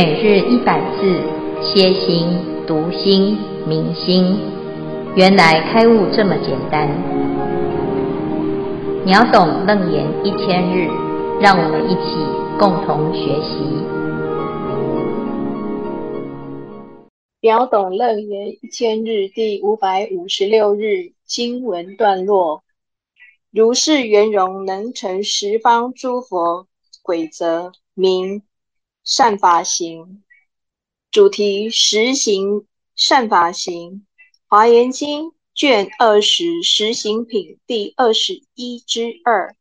每日一百字，歇心、读心、明心，原来开悟这么简单。秒懂楞严一千日，让我们一起共同学习。秒懂楞严一千日第五百五十六日经文段落：如是圆融，能成十方诸佛轨则，名善法行。主题：十行善法行。华严经卷二十十行品第二十一之二。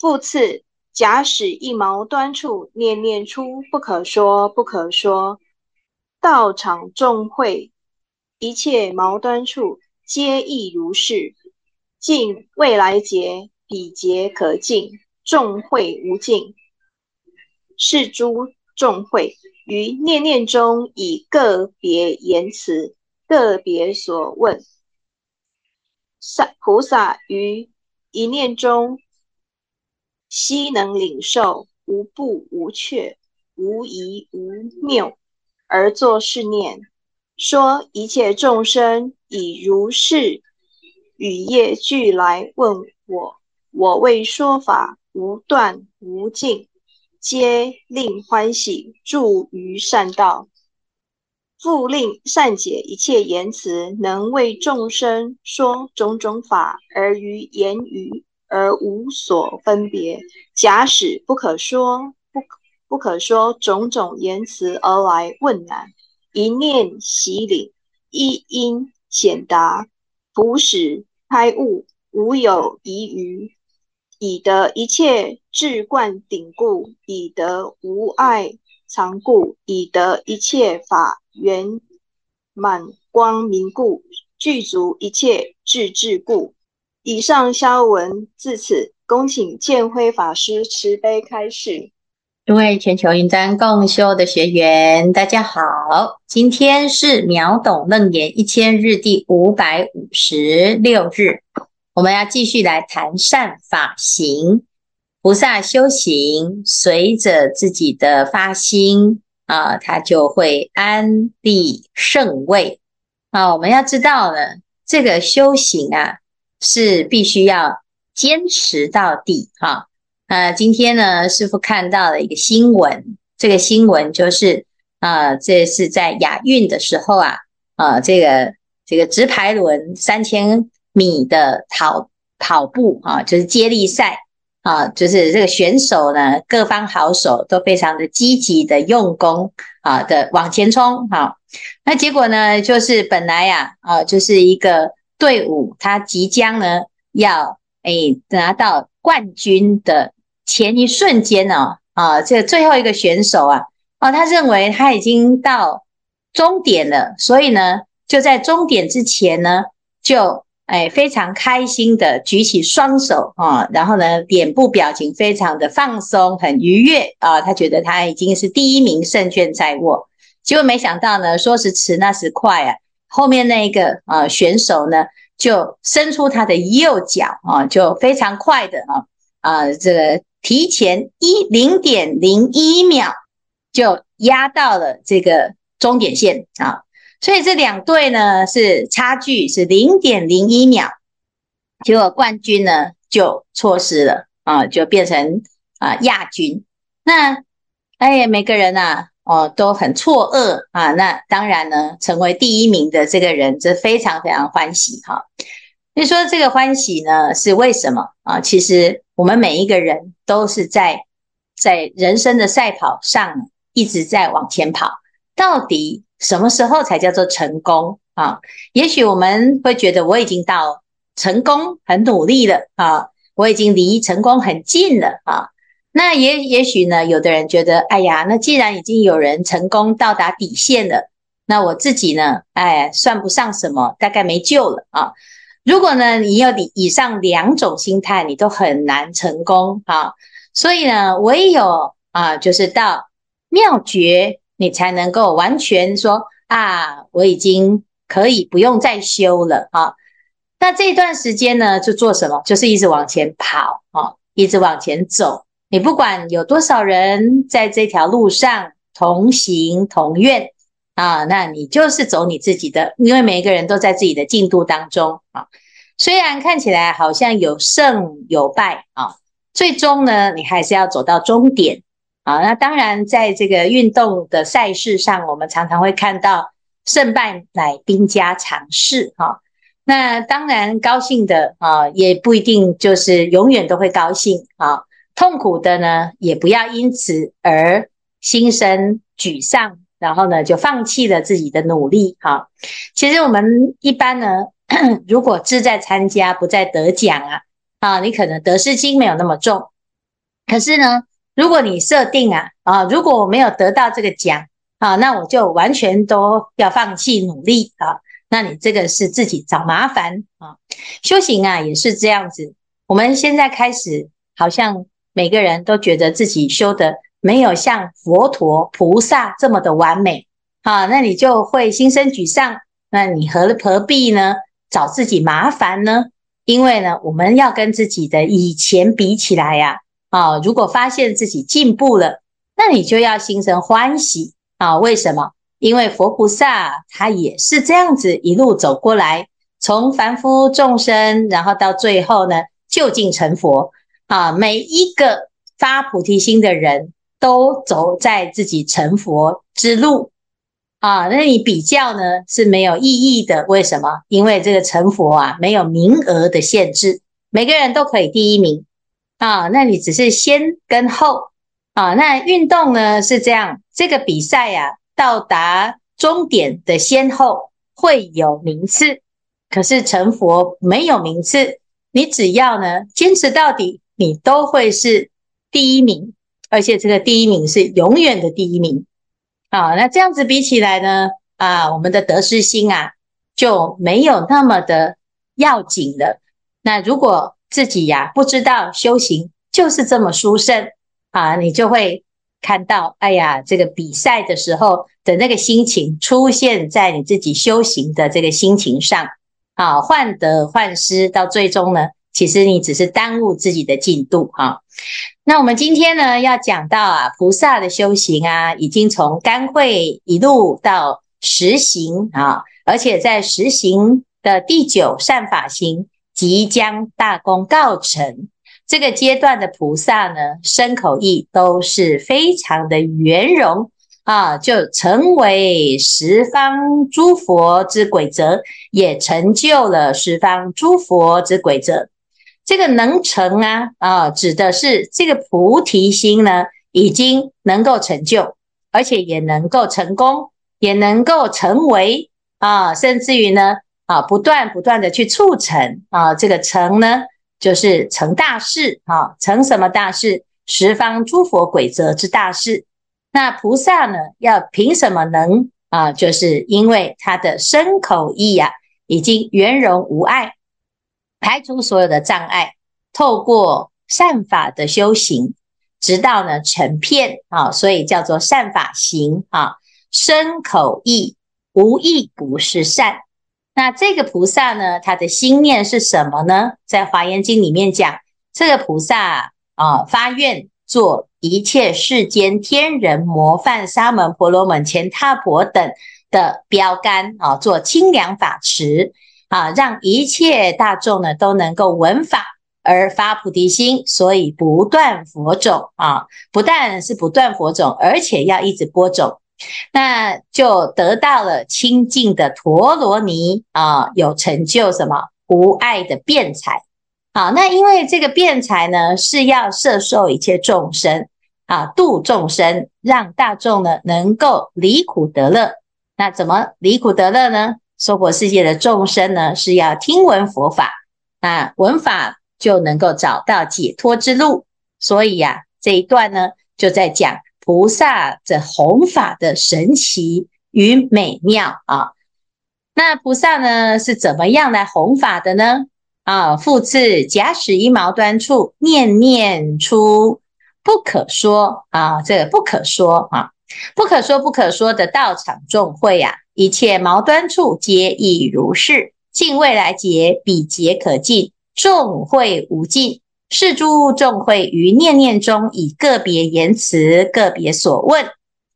复次，假使一毛端处，念念出不可说不可说，道场众会，一切毛端处，皆亦如是。尽未来劫，彼劫可尽，众会无尽。是诸众会于念念中，以个别言辞、个别所问，善菩萨于一念中，悉能领受，无不无缺，无疑无谬，而作是念：说一切众生以如是语业俱来问我，我为说法无断无尽。皆令欢喜，助于善道，复令善解一切言辞，能为众生说种种法，而于言语而无所分别。假使不可说，不不可说种种言辞而来问难，一念洗领，一因显达，普使开悟，无有疑余。以得一切智冠顶故，以得无碍常故，以得一切法圆满光明故，具足一切智智故。以上消文至此，恭请建辉法师慈悲开示。各位全球云端共修的学员，大家好，今天是秒懂楞严一千日第五百五十六日。我们要继续来谈善法行，菩萨修行，随着自己的发心啊，他就会安立圣位啊。我们要知道呢，这个修行啊，是必须要坚持到底哈。啊，今天呢，师父看到了一个新闻，这个新闻就是啊，这是在亚运的时候啊，啊，这个这个直排轮三千。米的跑跑步啊，就是接力赛啊，就是这个选手呢，各方好手都非常的积极的用功啊的往前冲哈。那结果呢，就是本来呀啊，就是一个队伍，他即将呢要诶拿到冠军的前一瞬间呢啊，这个最后一个选手啊啊，他认为他已经到终点了，所以呢就在终点之前呢就。哎，非常开心的举起双手啊，然后呢，脸部表情非常的放松，很愉悦啊。他觉得他已经是第一名，胜券在握。结果没想到呢，说时迟那时快啊，后面那个啊选手呢，就伸出他的右脚啊，就非常快的啊啊，这个提前一零点零一秒就压到了这个终点线啊。所以这两队呢是差距是零点零一秒，结果冠军呢就错失了啊，就变成啊亚军。那哎呀，每个人呐哦都很错愕啊。那当然呢，成为第一名的这个人，这非常非常欢喜哈。你说这个欢喜呢是为什么啊？其实我们每一个人都是在在人生的赛跑上一直在往前跑，到底。什么时候才叫做成功啊？也许我们会觉得我已经到成功很努力了啊，我已经离成功很近了啊。那也也许呢，有的人觉得，哎呀，那既然已经有人成功到达底线了，那我自己呢，哎，算不上什么，大概没救了啊。如果呢，你有以上两种心态，你都很难成功啊。所以呢，唯有啊，就是到妙觉。你才能够完全说啊，我已经可以不用再修了啊。那这段时间呢，就做什么？就是一直往前跑啊，一直往前走。你不管有多少人在这条路上同行同愿啊，那你就是走你自己的，因为每一个人都在自己的进度当中啊。虽然看起来好像有胜有败啊，最终呢，你还是要走到终点啊。那当然，在这个运动的赛事上，我们常常会看到胜败乃兵家常事哈。那当然，高兴的啊，也不一定就是永远都会高兴啊。痛苦的呢，也不要因此而心生沮丧，然后呢，就放弃了自己的努力哈。其实我们一般呢。如果志在参加，不在得奖啊，啊，你可能得失心没有那么重。可是呢，如果你设定啊，啊，如果我没有得到这个奖啊，那我就完全都要放弃努力啊，那你这个是自己找麻烦啊。修行啊，也是这样子。我们现在开始，好像每个人都觉得自己修的没有像佛陀菩萨这么的完美啊，那你就会心生沮丧。那你何何必呢？找自己麻烦呢？因为呢，我们要跟自己的以前比起来呀，啊，啊如果发现自己进步了，那你就要心生欢喜啊。为什么？因为佛菩萨他也是这样子一路走过来，从凡夫众生，然后到最后呢，就近成佛啊。每一个发菩提心的人都走在自己成佛之路。啊，那你比较呢是没有意义的。为什么？因为这个成佛啊，没有名额的限制，每个人都可以第一名啊。那你只是先跟后啊。那运动呢是这样，这个比赛呀、啊，到达终点的先后会有名次，可是成佛没有名次。你只要呢坚持到底，你都会是第一名，而且这个第一名是永远的第一名。啊，那这样子比起来呢，啊，我们的得失心啊就没有那么的要紧了。那如果自己呀、不知道修行就是这么殊胜。啊，你就会看到，哎呀，这个比赛的时候的那个心情出现在你自己修行的这个心情上，啊，患得患失，到最终呢，其实你只是耽误自己的进度哈、啊。那我们今天呢，要讲到啊，菩萨的修行啊，已经从干慧一路到实行啊，而且在实行的第九善法行即将大功告成这个阶段的菩萨呢，身口意都是非常的圆融啊，就成为十方诸佛之轨则，也成就了十方诸佛之轨则。这个能成啊啊，指的是这个菩提心呢，已经能够成就，而且也能够成功，也能够成为啊，甚至于呢啊，不断不断的去促成啊，这个成呢，就是成大事啊，成什么大事？十方诸佛鬼则之大事。那菩萨呢，要凭什么能啊？就是因为他的身口意呀，已经圆融无碍。排除所有的障碍，透过善法的修行，直到呢成片啊，所以叫做善法行啊。身口意无一不是善。那这个菩萨呢，他的心念是什么呢？在华严经里面讲，这个菩萨啊，发愿做一切世间天人模范沙门婆罗门乾闥婆等的标杆啊，做清凉法池。啊，让一切大众呢都能够闻法而发菩提心，所以不断佛种啊，不但是不断佛种，而且要一直播种，那就得到了清净的陀罗尼啊，有成就什么无碍的辩才。好，那因为这个辩才呢是要摄受一切众生啊，度众生，让大众呢能够离苦得乐。那怎么离苦得乐呢？娑婆世界的众生呢，是要听闻佛法啊，闻法就能够找到解脱之路。所以呀、啊，这一段呢，就在讲菩萨这弘法的神奇与美妙啊。那菩萨呢，是怎么样来弘法的呢？啊，复次，假使一毛端处，念念出不可说啊，这个不可说啊，不可说不可说的道场众会、啊。一切毛端处皆亦如是，尽未来劫，彼劫可尽，众会无尽。是诸众会于念念中，以个别言辞、个别所问，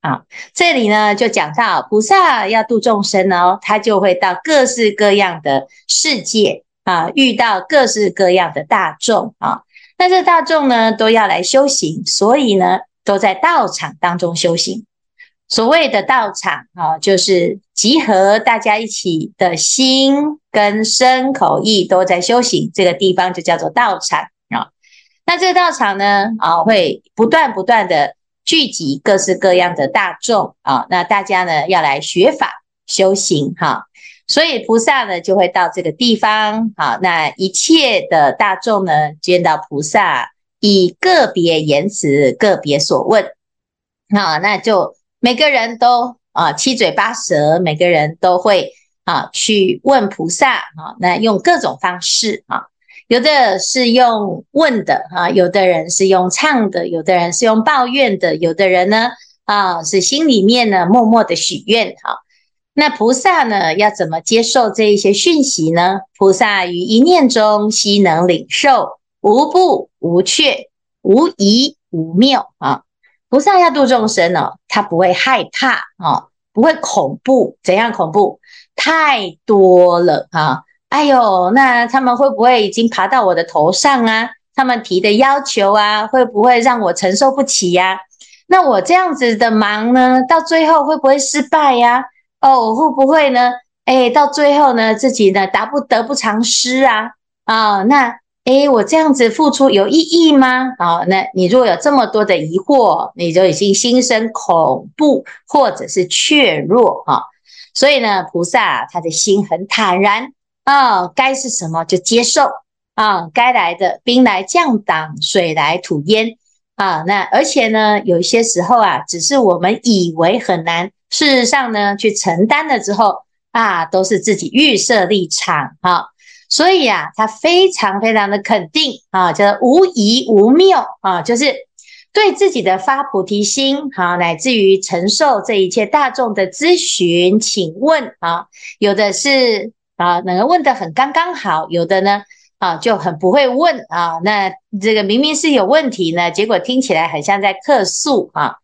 啊。这里呢就讲到菩萨要度众生哦，他就会到各式各样的世界啊，遇到各式各样的大众啊。那这大众呢都要来修行，所以呢都在道场当中修行。所谓的道场啊，就是集合大家一起的心跟身口意都在修行，这个地方就叫做道场。那这个道场呢啊，会不断不断的聚集各式各样的大众啊。那大家呢要来学法修行哈，所以菩萨呢就会到这个地方啊。那一切的大众呢见到菩萨，以个别言辞、个别所问，啊，那就。每个人都啊七嘴八舌，每个人都会啊去问菩萨啊，那用各种方式啊，有的是用问的啊，有的人是用唱的，有的人是用抱怨的，有的人呢啊是心里面呢默默的许愿哈。那菩萨呢要怎么接受这一些讯息呢？菩萨于一念中悉能领受，无不无缺，无疑无谬啊。菩萨要度众生哦，他不会害怕啊，不会恐怖。怎样恐怖？太多了啊！哎呦，那他们会不会已经爬到我的头上啊？他们提的要求啊，会不会让我承受不起呀？那我这样子的忙呢，到最后会不会失败呀？哦，会不会呢？哎，到最后呢，自己呢达不得不偿失啊？啊，那。诶，我这样子付出有意义吗？啊，那你如果有这么多的疑惑，你就已经心生恐怖或者是怯弱啊。所以呢，菩萨他的心很坦然啊，该是什么就接受啊，该来的兵来将挡，水来土掩啊。那而且呢，有一些时候啊，只是我们以为很难，事实上呢，去承担了之后啊，都是自己预设立场哈。所以啊，他非常非常的肯定啊，叫无疑无谬啊，就是对自己的发菩提心啊，乃至于承受这一切大众的咨询、请问啊，有的是啊，那个问得很刚刚好，有的呢啊就很不会问啊，那这个明明是有问题呢，结果听起来很像在客诉啊。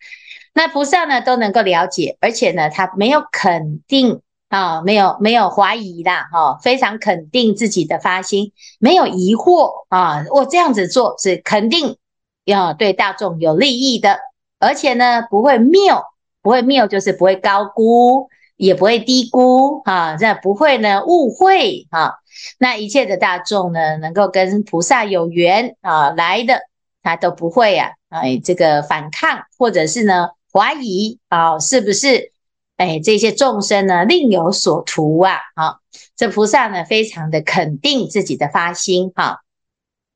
那菩萨呢都能够了解，而且呢，他没有肯定。啊，没有没有怀疑啦，哈，非常肯定自己的发心，没有疑惑啊，我这样子做是肯定要对大众有利益的，而且呢不会谬，不会谬就是不会高估，也不会低估啊，这不会呢误会啊，那一切的大众呢能够跟菩萨有缘啊来的，他都不会啊，哎，这个反抗或者是呢怀疑啊，是不是？哎，这些众生呢，另有所图啊！好，这菩萨呢，非常的肯定自己的发心哈。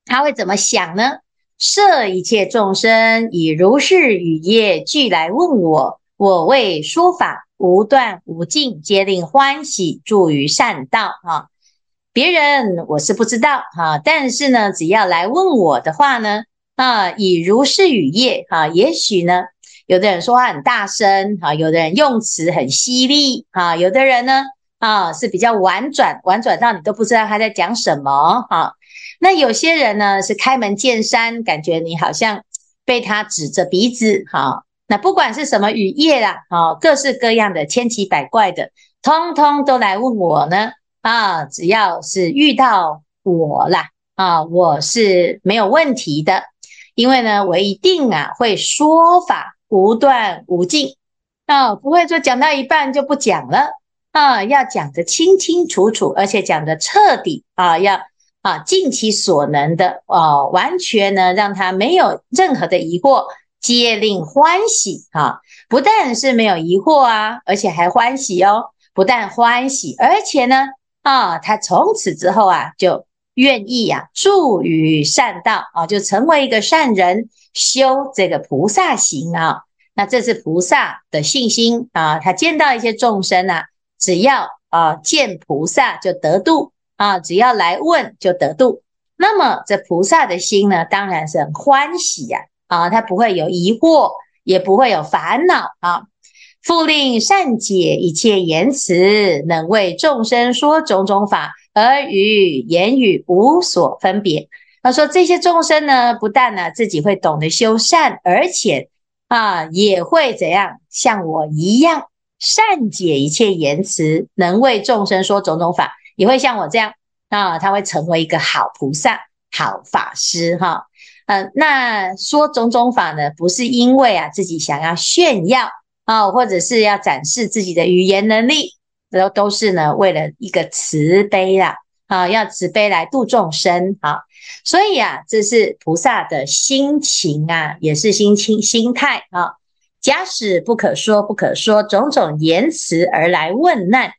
他会怎么想呢？设一切众生以如是语业俱来问我，我为说法无断无尽，皆令欢喜，住于善道哈。别人我是不知道哈，但是呢，只要来问我的话呢，啊，以如是语业哈，也许呢。有的人说话很大声，哈，有的人用词很犀利，哈，有的人呢，啊，是比较婉转，婉转到你都不知道他在讲什么，哈。那有些人呢是开门见山，感觉你好像被他指着鼻子，哈。那不管是什么语业啦，啊，各式各样的千奇百怪的，通通都来问我呢，啊，只要是遇到我啦，啊，我是没有问题的，因为呢，我一定啊会说法。无断无尽。啊，不会说讲到一半就不讲了。啊，要讲得清清楚楚，而且讲得彻底啊，要啊尽其所能的啊，完全呢让他没有任何的疑惑，皆令欢喜啊，不但是没有疑惑啊，而且还欢喜哦，不但欢喜，而且呢啊，他从此之后啊就愿意啊助于善道啊，就成为一个善人。修这个菩萨行啊，那这是菩萨的信心啊。他见到一些众生啊，只要啊见菩萨就得度啊，只要来问就得度。那么这菩萨的心呢，当然是很欢喜呀啊，啊他不会有疑惑，也不会有烦恼啊。复令善解一切言辞，能为众生说种种法，而与言语无所分别。他说：“这些众生呢，不但呢自己会懂得修善，而且啊，也会怎样？像我一样善解一切言辞，能为众生说种种法，也会像我这样啊，他会成为一个好菩萨、好法师哈。嗯、那说种种法呢，不是因为啊自己想要炫耀啊，或者是要展示自己的语言能力，都都是呢为了一个慈悲啦。啊，要慈悲来度众生啊，所以啊，这是菩萨的心情啊，也是心情心态啊。假使不可说不可说种种言辞而来问难，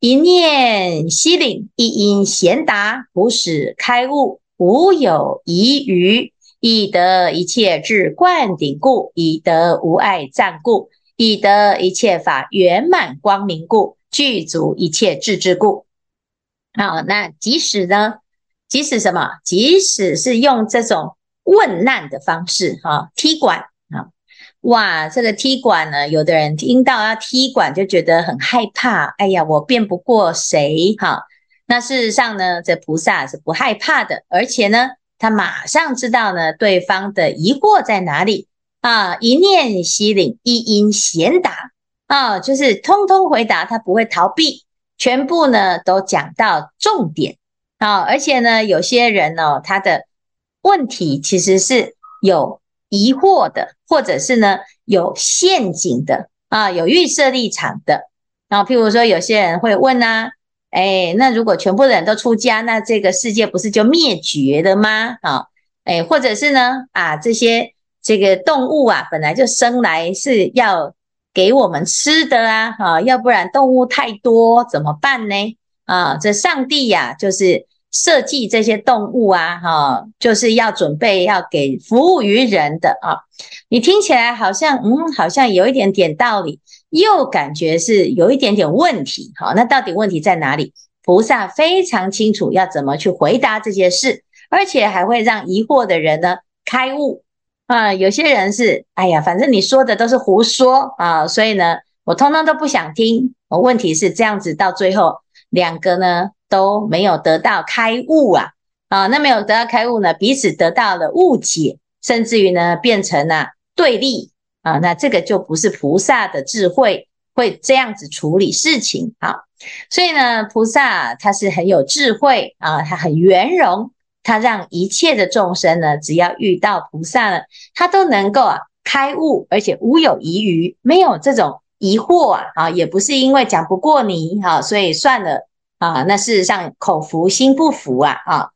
一念息领，一因贤达，普使开悟，无有疑余，以得一切智灌顶故，以得无碍障故，以得一切法圆满光明故，具足一切智智故。好，那即使呢？即使什么？即使是用这种问难的方式，哈，踢馆啊，哇，这个踢馆呢，有的人听到要踢馆就觉得很害怕，哎呀，我辩不过谁，哈。那事实上呢，这菩萨是不害怕的，而且呢，他马上知道呢，对方的疑惑在哪里啊，一念息领，一因贤达啊，就是通通回答，他不会逃避。全部呢都讲到重点啊，而且呢，有些人呢、哦，他的问题其实是有疑惑的，或者是呢有陷阱的啊，有预设立场的啊。譬如说，有些人会问啊，哎，那如果全部的人都出家，那这个世界不是就灭绝了吗？啊，哎，或者是呢啊，这些这个动物啊，本来就生来是要。给我们吃的啊，哈，要不然动物太多怎么办呢？啊，这上帝呀，就是设计这些动物啊，哈，就是要准备要给服务于人的啊。你听起来好像，嗯，好像有一点点道理，又感觉是有一点点问题。好，那到底问题在哪里？菩萨非常清楚要怎么去回答这些事，而且还会让疑惑的人呢开悟。啊，有些人是，哎呀，反正你说的都是胡说啊，所以呢，我通通都不想听。我问题是这样子，到最后两个呢都没有得到开悟啊，啊，那没有得到开悟呢，彼此得到了误解，甚至于呢变成了对立啊，那这个就不是菩萨的智慧会这样子处理事情啊，所以呢，菩萨他是很有智慧啊，他很圆融。他让一切的众生呢，只要遇到菩萨呢，他都能够啊开悟，而且无有疑余，没有这种疑惑啊啊，也不是因为讲不过你哈，所以算了啊。那事实上口服心不服啊啊。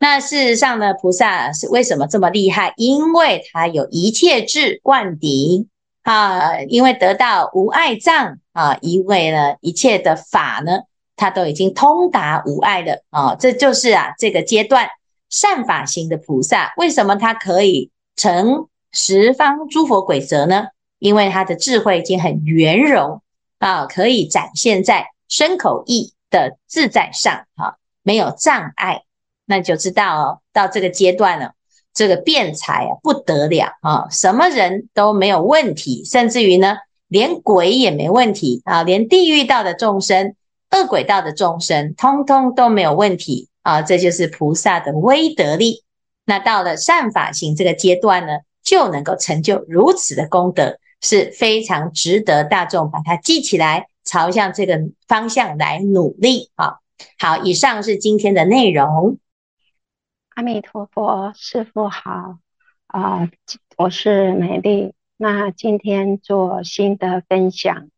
那事实上呢，菩萨是为什么这么厉害？因为他有一切智灌顶啊，因为得到无碍障啊，因为呢一切的法呢，他都已经通达无碍了啊。这就是啊这个阶段。善法行的菩萨，为什么他可以成十方诸佛轨则呢？因为他的智慧已经很圆融啊，可以展现在身口意的自在上，哈，没有障碍。那就知道哦，到这个阶段了，这个辩才啊不得了啊，什么人都没有问题，甚至于呢，连鬼也没问题啊，连地狱道的众生、恶鬼道的众生，通通都没有问题。啊，这就是菩萨的威德力。那到了善法行这个阶段呢，就能够成就如此的功德，是非常值得大众把它记起来，朝向这个方向来努力。啊，好，以上是今天的内容。阿弥陀佛，师父好。啊、我是美丽。那今天做新的分享。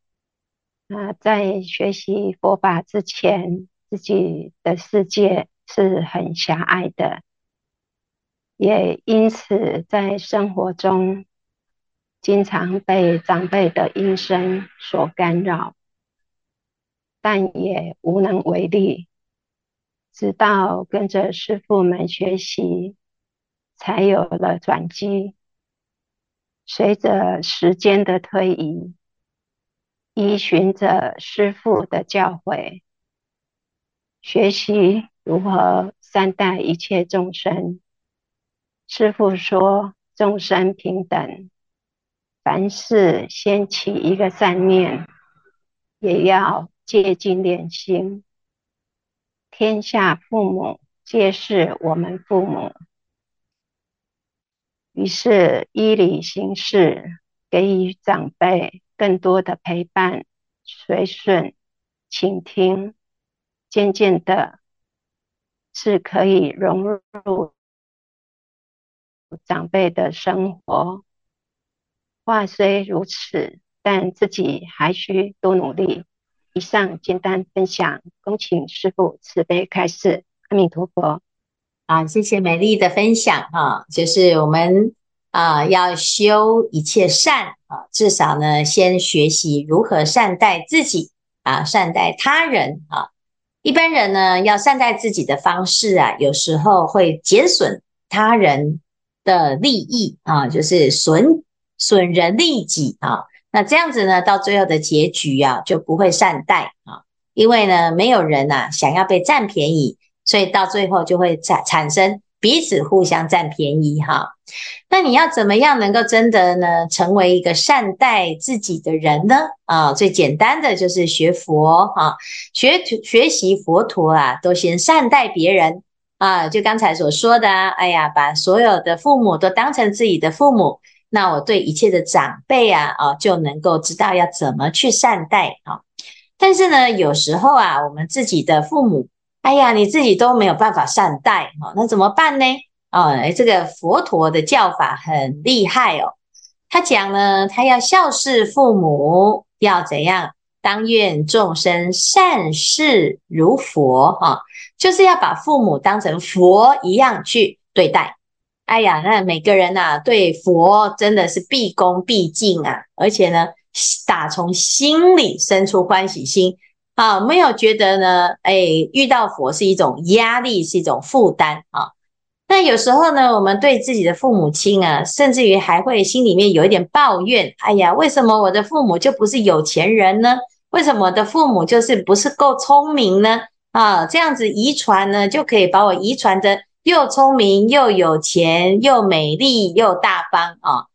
那、在学习佛法之前，自己的世界。是很狭隘的，也因此在生活中经常被长辈的音声所干扰，但也无能为力。直到跟着师父们学习，才有了转机。随着时间的推移，依循着师父的教诲，学习。如何善待一切众生？师父说，众生平等，凡事先起一个善念，也要戒精练心。天下父母皆是我们父母，于是依理行事，给予长辈更多的陪伴、随顺、倾听，渐渐的，是可以融入长辈的生活。话虽如此，但自己还需多努力。以上简单分享，恭请师父慈悲开示。阿弥陀佛。啊，谢谢美丽的分享哈，就是我们啊要修一切善啊，至少呢先学习如何善待自己啊，善待他人啊。一般人呢要善待自己的方式啊，有时候会减损他人的利益啊，就是损损人利己啊。那这样子呢，到最后的结局啊，就不会善待啊，因为呢没有人呐想要被占便宜。所以到最后就会产产生彼此互相占便宜哈。那你要怎么样能够真的呢，成为一个善待自己的人呢？啊，最简单的就是学佛哈，学学习佛陀啊，都先善待别人啊。就刚才所说的，哎呀，把所有的父母都当成自己的父母，那我对一切的长辈啊，啊，就能够知道要怎么去善待啊。但是呢，有时候啊，我们自己的父母。哎呀，你自己都没有办法善待哦，那怎么办呢？哦，这个佛陀的教法很厉害哦。他讲呢，他要孝事父母，要怎样？当愿众生善事如佛哈，就是要把父母当成佛一样去对待。哎呀，那每个人呐，对佛真的是毕恭毕敬啊，而且呢，打从心里生出欢喜心。啊，没有觉得呢，哎，遇到佛是一种压力，是一种负担啊。那有时候呢，我们对自己的父母亲啊，甚至于还会心里面有一点抱怨。哎呀，为什么我的父母就不是有钱人呢？为什么我的父母就是不是够聪明呢？啊，这样子遗传呢，就可以把我遗传的又聪明又有钱又美丽又大方啊。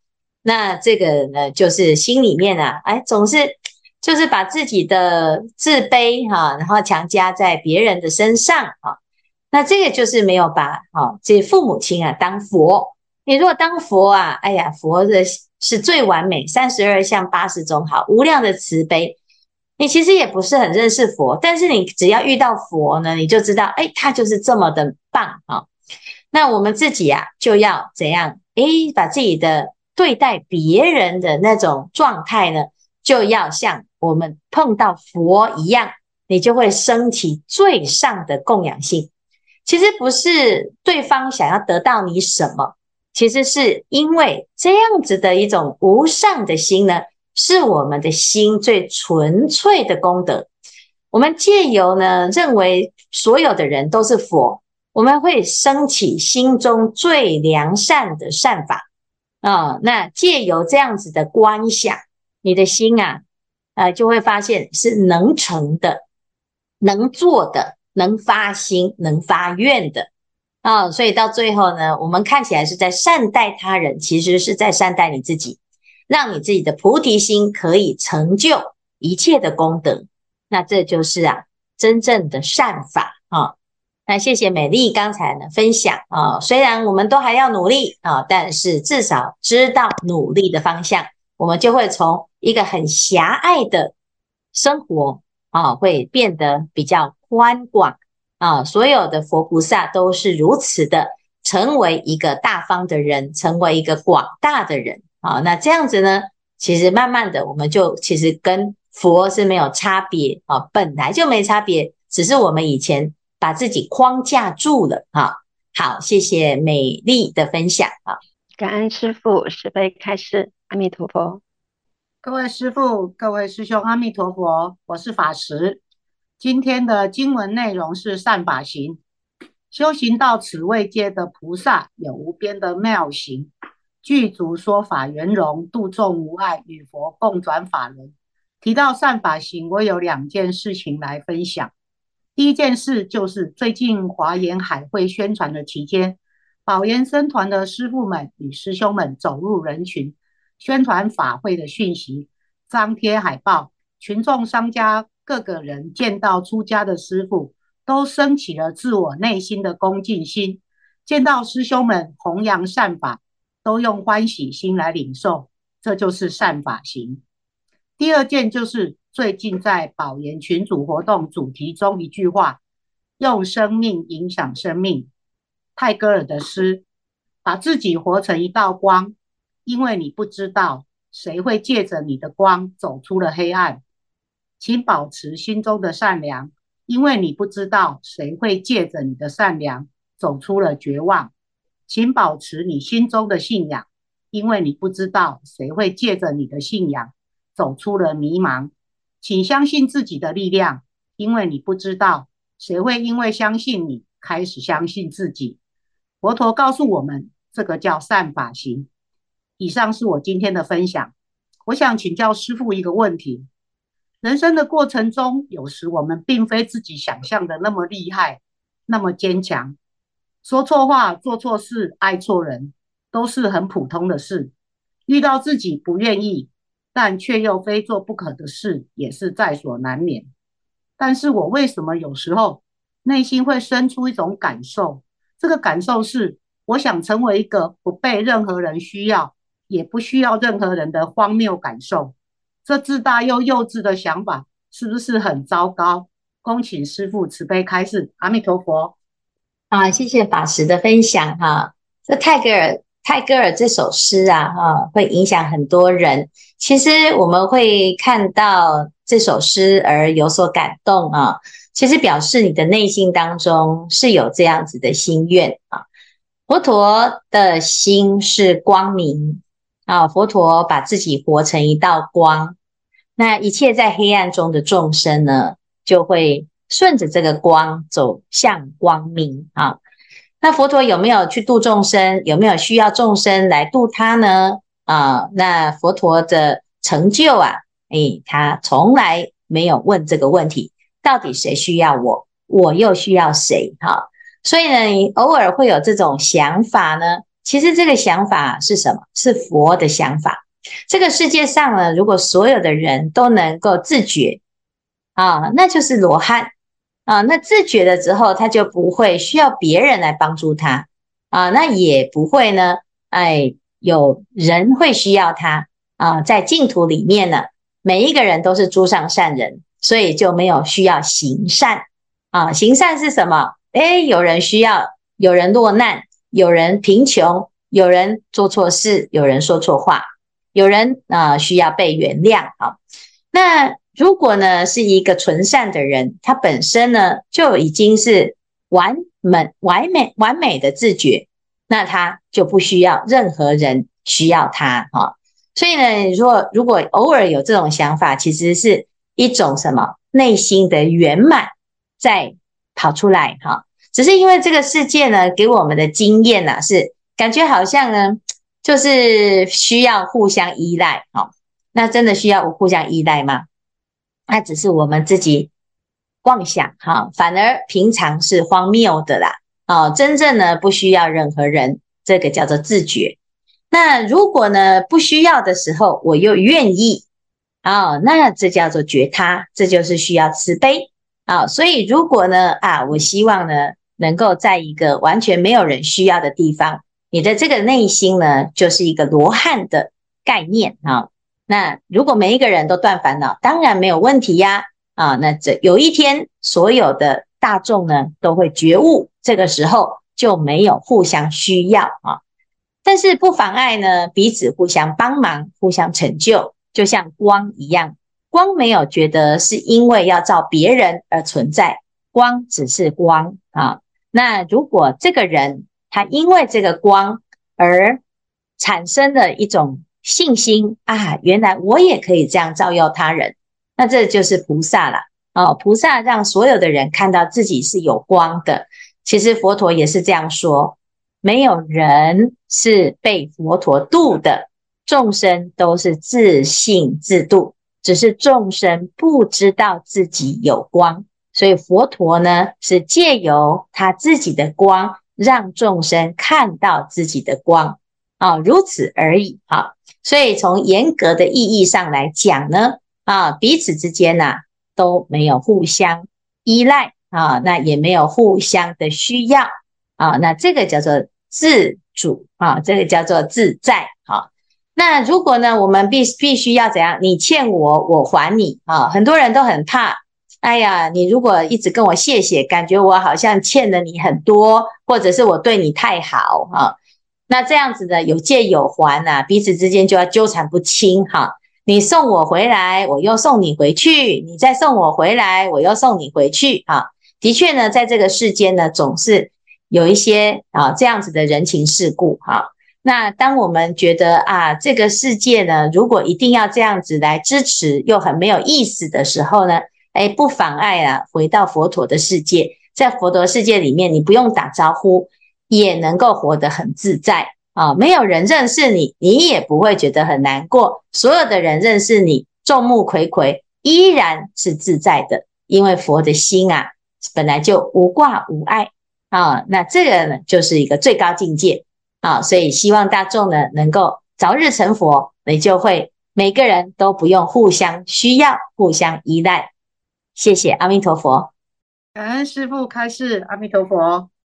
那这个呢，就是心里面啊，哎，总是。就是把自己的自卑哈，然后强加在别人的身上啊，那这个就是没有把啊这父母亲啊当佛。你如果当佛啊，哎呀，佛的是最完美，三十二相八十种好，无量的慈悲。你其实也不是很认识佛，但是你只要遇到佛呢，你就知道，哎，他就是这么的棒啊。那我们自己啊，就要怎样？哎，把自己的对待别人的那种状态呢，就要像。我们碰到佛一样，你就会升起最上的供养性。其实不是对方想要得到你什么，其实是因为这样子的一种无上的心呢，是我们的心最纯粹的功德。我们借由呢，认为所有的人都是佛，我们会升起心中最良善的善法啊、那借由这样子的观想，你的心啊。呃，就会发现是能成的、能做的、能发心、能发愿的啊、所以到最后呢，我们看起来是在善待他人，其实是在善待你自己，让你自己的菩提心可以成就一切的功德。那这就是啊，真正的善法啊、那谢谢美丽刚才呢分享啊、虽然我们都还要努力啊、但是至少知道努力的方向。我们就会从一个很狭隘的生活啊，会变得比较宽广啊。所有的佛菩萨都是如此的，成为一个大方的人，成为一个广大的人啊。那这样子呢，其实慢慢的，我们就其实跟佛是没有差别啊，本来就没差别，只是我们以前把自己框架住了啊。好，谢谢美丽的分享啊，感恩师父，慈悲开示。阿弥陀佛，各位师父、各位师兄，阿弥陀佛，我是法师。今天的经文内容是善法行，修行到此位阶的菩萨有无边的妙行，具足说法圆融，度众无碍，与佛共转法轮。提到善法行，我有两件事情来分享。第一件事就是最近华严海会宣传的期间，宝岩僧团的师父们与师兄们走入人群。宣传法会的讯息，张贴海报，群众、商家、各个人见到出家的师父，都升起了自我内心的恭敬心；见到师兄们弘扬善法，都用欢喜心来领受。这就是善法行。第二件就是最近在保研群组活动主题中一句话：用生命影响生命。泰戈尔的诗，把自己活成一道光，因为你不知道谁会借着你的光走出了黑暗。请保持心中的善良，因为你不知道谁会借着你的善良走出了绝望。请保持你心中的信仰，因为你不知道谁会借着你的信仰走出了迷茫。请相信自己的力量，因为你不知道谁会因为相信你开始相信自己。佛陀告诉我们，这个叫善法行。以上是我今天的分享。我想请教师父一个问题：人生的过程中，有时我们并非自己想象的那么厉害，那么坚强。说错话、做错事、爱错人，都是很普通的事。遇到自己不愿意，但却又非做不可的事，也是在所难免。但是我为什么有时候内心会生出一种感受？这个感受是，我想成为一个不被任何人需要，也不需要任何人的荒谬感受。这自大又幼稚的想法，是不是很糟糕？恭请师父慈悲开示。阿弥陀佛。啊，谢谢法师的分享哈。这泰戈尔泰戈尔这首诗啊，哈，会影响很多人。其实我们会看到这首诗而有所感动啊。其实表示你的内心当中是有这样子的心愿啊。佛陀的心是光明啊，佛陀把自己活成一道光，那一切在黑暗中的众生呢，就会顺着这个光走向光明啊。那佛陀有没有去度众生？有没有需要众生来度他呢？啊，那佛陀的成就啊，诶，他从来没有问这个问题。到底谁需要我？我又需要谁？哈，所以呢，你偶尔会有这种想法呢。其实这个想法是什么？是佛的想法。这个世界上呢，如果所有的人都能够自觉啊，那就是罗汉啊。那自觉了之后，他就不会需要别人来帮助他啊。那也不会呢，哎，有人会需要他啊。在净土里面呢，每一个人都是诸上善人。所以就没有需要行善啊，行善是什么？诶，有人需要，有人落难，有人贫穷，有人做错事，有人说错话，有人啊需要被原谅啊。那如果呢是一个纯善的人，他本身呢就已经是完美、完美、完美的自觉，那他就不需要任何人需要他啊。所以呢，如果如果偶尔有这种想法，其实是。一种什么内心的圆满在跑出来哈，只是因为这个世界呢，给我们的经验呢，是感觉好像呢，就是需要互相依赖哈。那真的需要互相依赖吗？那只是我们自己妄想哈，反而平常是荒谬的啦。哦，真正呢不需要任何人，这个叫做自觉。那如果呢不需要的时候，我又愿意。哦，那这叫做觉他，这就是需要慈悲啊、所以如果呢，啊，我希望呢，能够在一个完全没有人需要的地方，你的这个内心呢，就是一个罗汉的概念啊、那如果每一个人都断烦恼，当然没有问题呀。啊，那这有一天，所有的大众呢，都会觉悟，这个时候就没有互相需要啊。但是不妨碍呢，彼此互相帮忙，互相成就。就像光一样，光没有觉得是因为要照别人而存在，光只是光啊。那如果这个人他因为这个光而产生了一种信心啊，原来我也可以这样照耀他人，那这就是菩萨了哦。菩萨让所有的人看到自己是有光的。其实佛陀也是这样说，没有人是被佛陀度的。众生都是自信自度，只是众生不知道自己有光，所以佛陀呢是借由他自己的光，让众生看到自己的光啊，如此而已啊。所以从严格的意义上来讲呢，啊，彼此之间呐都没有互相依赖啊，那也没有互相的需要啊，那这个叫做自主啊，这个叫做自在啊。那如果呢，我们必必须要怎样？你欠我，我还你啊！很多人都很怕，哎呀，你如果一直跟我谢谢，感觉我好像欠了你很多，或者是我对你太好哈。那这样子的有借有还呐，彼此之间就要纠缠不清哈。你送我回来，我又送你回去；你再送我回来，我又送你回去啊。的确呢，在这个世间呢，总是有一些啊这样子的人情世故哈。那当我们觉得啊，这个世界呢，如果一定要这样子来支持，又很没有意思的时候呢，哎，不妨碍啊，回到佛陀的世界，在佛陀世界里面，你不用打招呼，也能够活得很自在啊。没有人认识你，你也不会觉得很难过。所有的人认识你，众目睽睽，依然是自在的，因为佛的心啊，本来就无挂无碍啊。那这个呢，就是一个最高境界。啊，所以希望大众呢能够早日成佛，你就会每个人都不用互相需要、互相依赖。谢谢阿弥陀佛，感恩师父开示，阿弥陀佛。